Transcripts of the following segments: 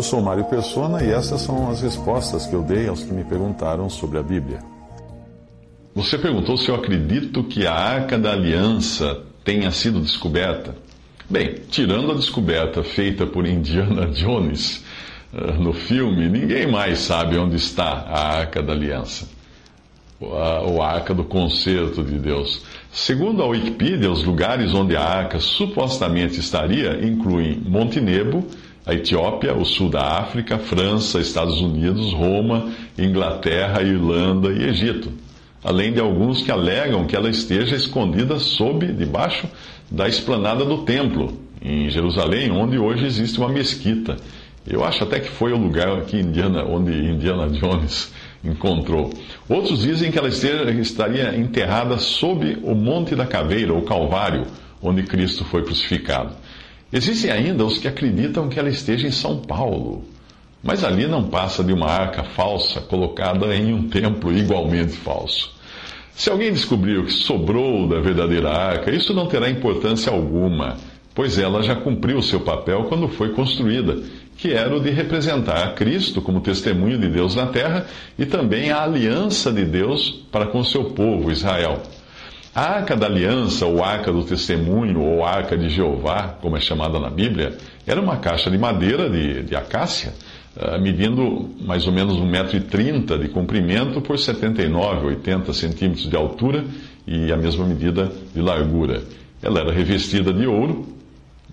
Eu sou Mário Persona e essas são as respostas que eu dei aos que me perguntaram sobre a Bíblia. Você perguntou se eu acredito que a Arca da Aliança tenha sido descoberta. Bem, tirando a descoberta feita por Indiana Jones uh, no filme, ninguém mais sabe onde está a Arca da Aliança, ou a Arca do Concerto de Deus. Segundo a Wikipedia, os lugares onde a Arca supostamente estaria incluem Monte Nebo, a Etiópia, o sul da África, França, Estados Unidos, Roma, Inglaterra, Irlanda e Egito além de alguns que alegam que ela esteja escondida sob, debaixo da esplanada do templo, em Jerusalém, onde hoje existe uma mesquita. Eu acho até que foi o lugar Indiana, onde Indiana Jones encontrou. Outros dizem que ela esteja, estaria enterrada sob o Monte da Caveira, ou Calvário, onde Cristo foi crucificado. Existem ainda os que acreditam que ela esteja em São Paulo, mas ali não passa de uma arca falsa colocada em um templo igualmente falso. Se alguém descobrir o que sobrou da verdadeira arca, isso não terá importância alguma, pois ela já cumpriu seu papel quando foi construída, que era o de representar Cristo como testemunho de Deus na terra e também a aliança de Deus para com seu povo, Israel. A arca da aliança, ou arca do testemunho, ou arca de Jeová, como é chamada na Bíblia, era uma caixa de madeira de, de acácia ah, medindo mais ou menos 1,30m de comprimento por 79, 80 centímetros de altura e a mesma medida de largura. Ela era revestida de ouro,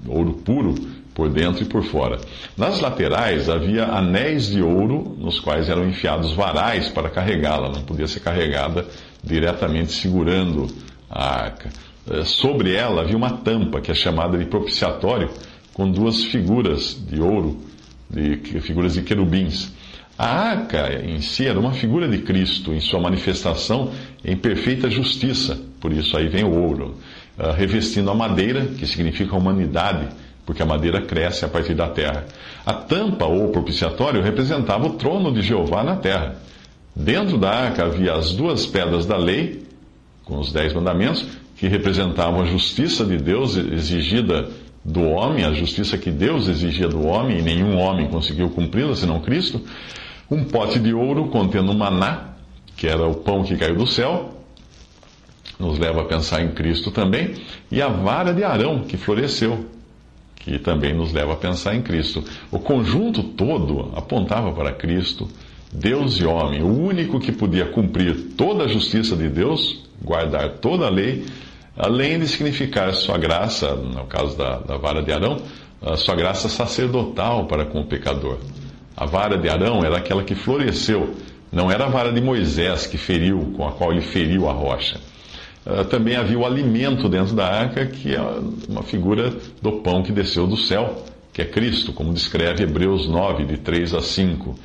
ouro puro, por dentro e por fora. Nas laterais havia anéis de ouro nos quais eram enfiados varais para carregá-la, não podia ser carregada diretamente segurando a arca. Eh, sobre ela havia uma tampa, que é chamada de propiciatório, com duas figuras de ouro de figuras de querubins. A arca em si era uma figura de Cristo em sua manifestação em perfeita justiça, por isso aí vem o ouro, uh, revestindo a madeira, que significa humanidade, porque a madeira cresce a partir da terra. A tampa ou propiciatório representava o trono de Jeová na terra. Dentro da arca havia as duas pedras da lei, com os dez mandamentos, que representavam a justiça de Deus exigida do homem, a justiça que Deus exigia do homem, e nenhum homem conseguiu cumpri-la senão Cristo, um pote de ouro contendo maná, que era o pão que caiu do céu, nos leva a pensar em Cristo também, e a vara de Arão, que floresceu, que também nos leva a pensar em Cristo. O conjunto todo apontava para Cristo, Deus e homem, o único que podia cumprir toda a justiça de Deus, guardar toda a lei além de significar sua graça, no caso da, da vara de Arão, sua graça sacerdotal para com o pecador. A vara de Arão era aquela que floresceu, não era a vara de Moisés que feriu, com a qual ele feriu a rocha. Ah, também havia o alimento dentro da arca, que é uma figura do pão que desceu do céu, que é Cristo, como descreve Hebreus 9, de 3 a 5.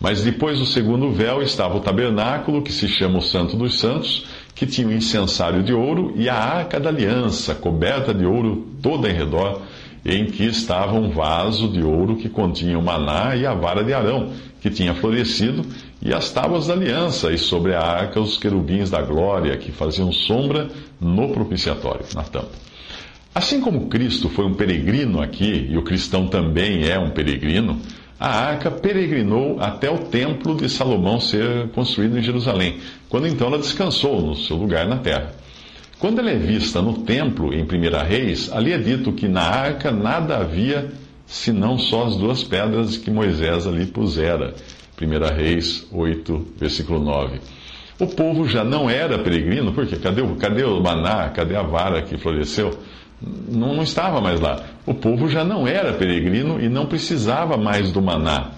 Mas depois do segundo véu estava o tabernáculo, que se chama o Santo dos Santos, que tinha o incensário de ouro e a arca da aliança, coberta de ouro toda em redor, em que estava um vaso de ouro que continha o maná e a vara de Arão, que tinha florescido, e as tábuas da aliança, e sobre a arca os querubins da glória, que faziam sombra no propiciatório, na tampa. Assim como Cristo foi um peregrino aqui, e o cristão também é um peregrino, a arca peregrinou até o templo de Salomão ser construído em Jerusalém, quando então ela descansou no seu lugar na terra. Quando ela é vista no templo, em 1 Reis, ali é dito que na arca nada havia senão só as duas pedras que Moisés ali pusera. 1 Reis 8, versículo 9. O povo já não era peregrino, porque cadê, cadê o maná, cadê a vara que floresceu? Não, não estava mais lá. O povo já não era peregrino e não precisava mais do maná,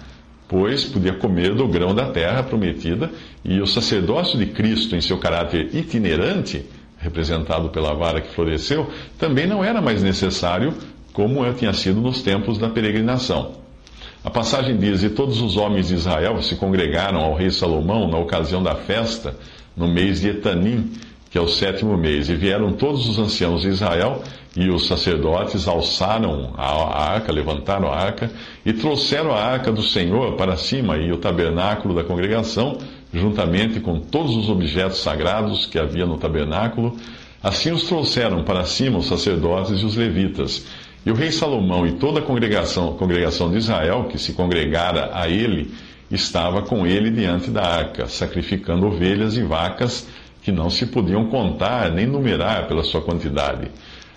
pois podia comer do grão da terra prometida, e o sacerdócio de Cristo, em seu caráter itinerante, representado pela vara que floresceu, também não era mais necessário como tinha sido nos tempos da peregrinação. A passagem diz: E todos os homens de Israel se congregaram ao rei Salomão na ocasião da festa, no mês de Etanim, que é o sétimo mês. E vieram todos os anciãos de Israel e os sacerdotes alçaram a arca, levantaram a arca e trouxeram a arca do Senhor para cima e o tabernáculo da congregação, juntamente com todos os objetos sagrados que havia no tabernáculo. Assim os trouxeram para cima os sacerdotes e os levitas. E o rei Salomão e toda a congregação, congregação de Israel, que se congregara a ele, estava com ele diante da arca, sacrificando ovelhas e vacas que não se podiam contar nem numerar pela sua quantidade.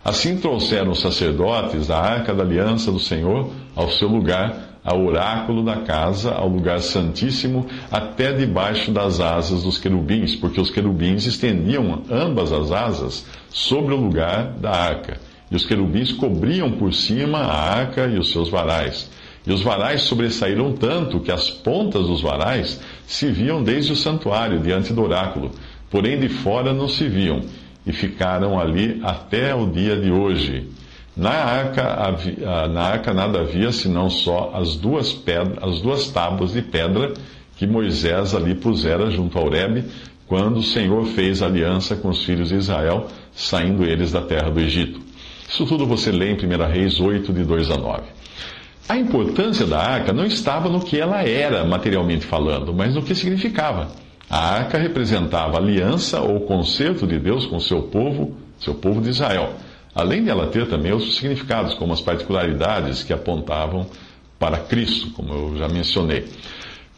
Assim trouxeram os sacerdotes a arca da aliança do Senhor ao seu lugar, ao oráculo da casa, ao lugar santíssimo, até debaixo das asas dos querubins, porque os querubins estendiam ambas as asas sobre o lugar da arca. E os querubins cobriam por cima a arca e os seus varais. E os varais sobressaíram tanto que as pontas dos varais se viam desde o santuário, diante do oráculo porém de fora não se viam, e ficaram ali até o dia de hoje. Na arca, havia, na arca nada havia senão só as duas, pedras, as duas tábuas de pedra que Moisés ali pusera junto ao Horebe, quando o Senhor fez aliança com os filhos de Israel, saindo eles da terra do Egito. Isso tudo você lê em 1 Reis 8, de 2 a 9. A importância da arca não estava no que ela era, materialmente falando, mas no que significava. A arca representava a aliança ou concerto de Deus com seu povo, seu povo de Israel, além de ela ter também outros significados, como as particularidades que apontavam para Cristo, como eu já mencionei.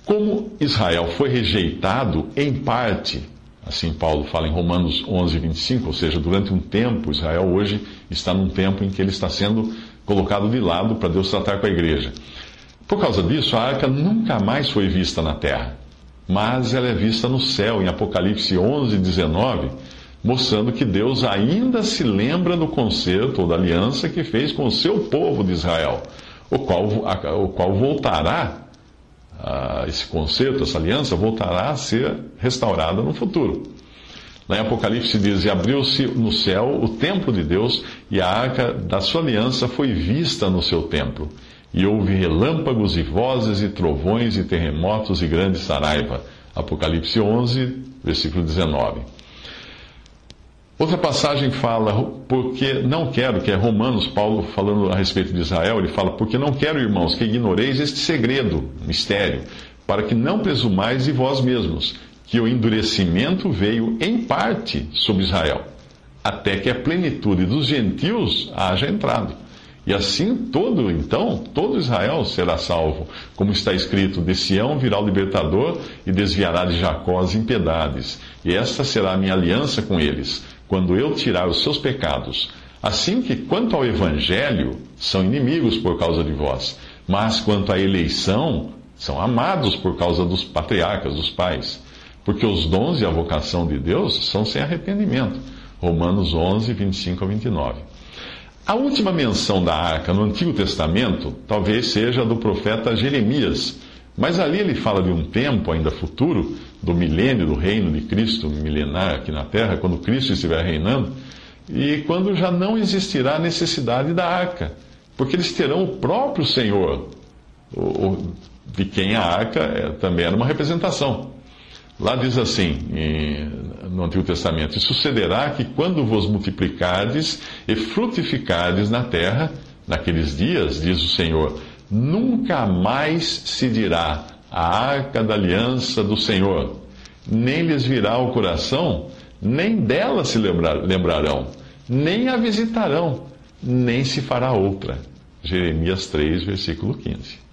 Como Israel foi rejeitado em parte, assim Paulo fala em Romanos 11, 25, ou seja, durante um tempo, Israel hoje está num tempo em que ele está sendo colocado de lado para Deus tratar com a igreja. Por causa disso, a arca nunca mais foi vista na terra mas ela é vista no céu, em Apocalipse 11, 19, mostrando que Deus ainda se lembra do concerto ou da aliança que fez com o seu povo de Israel, o qual, o qual voltará, esse concerto, essa aliança, voltará a ser restaurada no futuro. Lá em Apocalipse diz: E abriu-se no céu o templo de Deus, e a arca da sua aliança foi vista no seu templo. E houve relâmpagos e vozes e trovões e terremotos e grande saraiva. Apocalipse 11, versículo 19. Outra passagem fala, porque não quero, que é Romanos, Paulo falando a respeito de Israel, ele fala, porque não quero, irmãos, que ignoreis este segredo, mistério, para que não presumais de vós mesmos, que o endurecimento veio em parte sobre Israel, até que a plenitude dos gentios haja entrado. E assim todo, então, todo Israel será salvo, como está escrito: de Sião virá o libertador e desviará de Jacó as impiedades. E esta será a minha aliança com eles, quando eu tirar os seus pecados. Assim que, quanto ao evangelho, são inimigos por causa de vós, mas quanto à eleição, são amados por causa dos patriarcas, dos pais. Porque os dons e a vocação de Deus são sem arrependimento. Romanos 11, 25 a 29. A última menção da arca no Antigo Testamento talvez seja a do profeta Jeremias, mas ali ele fala de um tempo ainda futuro, do milênio do reino de Cristo milenar aqui na terra, quando Cristo estiver reinando, e quando já não existirá necessidade da arca, porque eles terão o próprio Senhor, de quem a arca é, também era uma representação. Lá diz assim, no Antigo Testamento: E sucederá que quando vos multiplicardes e frutificardes na terra, naqueles dias, diz o Senhor, nunca mais se dirá a arca da aliança do Senhor, nem lhes virá o coração, nem dela se lembrarão, nem a visitarão, nem se fará outra. Jeremias 3, versículo 15.